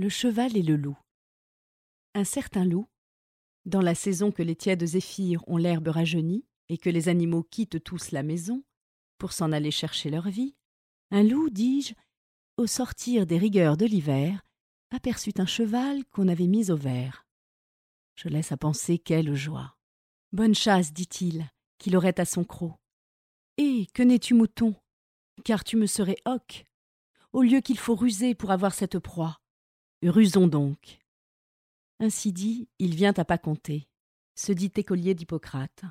Le cheval et le loup. Un certain loup, dans la saison que les tièdes zéphyrs ont l'herbe rajeunie et que les animaux quittent tous la maison pour s'en aller chercher leur vie, un loup, dis-je, au sortir des rigueurs de l'hiver, aperçut un cheval qu'on avait mis au vert. Je laisse à penser quelle joie. Bonne chasse, dit-il, qu'il aurait à son croc. Et que n'es-tu mouton? Car tu me serais hoc, au lieu qu'il faut ruser pour avoir cette proie. Rusons donc. Ainsi dit, il vient à pas compter, se dit écolier d'Hippocrate,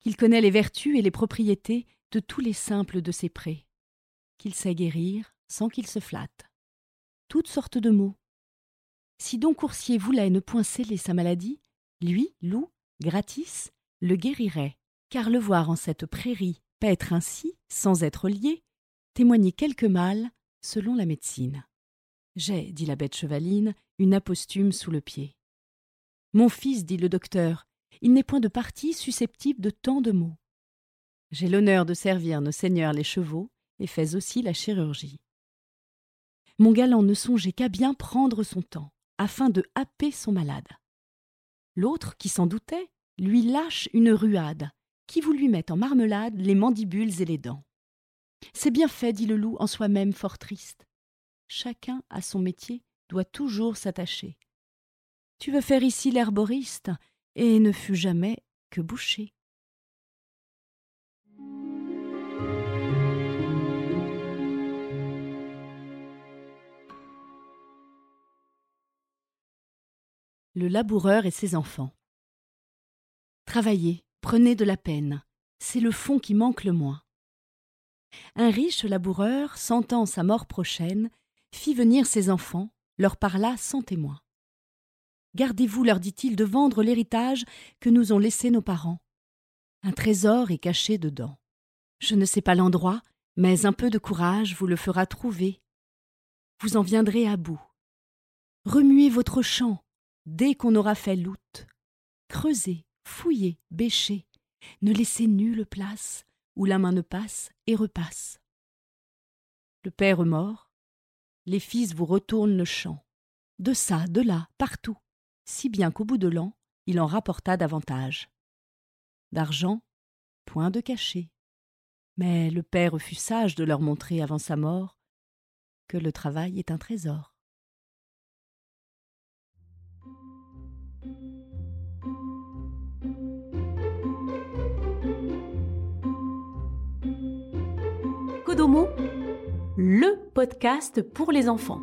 qu'il connaît les vertus et les propriétés de tous les simples de ses prés, qu'il sait guérir sans qu'il se flatte. Toutes sortes de mots. Si donc coursier voulait ne point sceller sa maladie, lui, loup, gratis, le guérirait, car le voir en cette prairie paître ainsi, sans être lié, témoignait quelque mal selon la médecine. J'ai, dit la bête chevaline, une aposthume sous le pied. Mon fils, dit le docteur, il n'est point de parti susceptible de tant de maux. J'ai l'honneur de servir nos seigneurs les chevaux et fais aussi la chirurgie. Mon galant ne songeait qu'à bien prendre son temps, afin de happer son malade. L'autre, qui s'en doutait, lui lâche une ruade, qui vous lui met en marmelade les mandibules et les dents. C'est bien fait, dit le loup en soi-même fort triste chacun à son métier doit toujours s'attacher. Tu veux faire ici l'herboriste, et ne fut jamais que boucher. Le laboureur et ses enfants. Travaillez, prenez de la peine, c'est le fond qui manque le moins. Un riche laboureur, sentant sa mort prochaine, fit venir ses enfants, leur parla sans témoin. Gardez-vous, leur dit-il, de vendre l'héritage que nous ont laissé nos parents. Un trésor est caché dedans. Je ne sais pas l'endroit, mais un peu de courage vous le fera trouver. Vous en viendrez à bout. Remuez votre champ dès qu'on aura fait l'out. Creusez, fouillez, bêchez. Ne laissez nulle place où la main ne passe et repasse. Le père mort, les fils vous retournent le champ. De ça, de là, partout, si bien qu'au bout de l'an, il en rapporta davantage. D'argent, point de cachet. Mais le père fut sage de leur montrer avant sa mort que le travail est un trésor. Kodomo le podcast pour les enfants.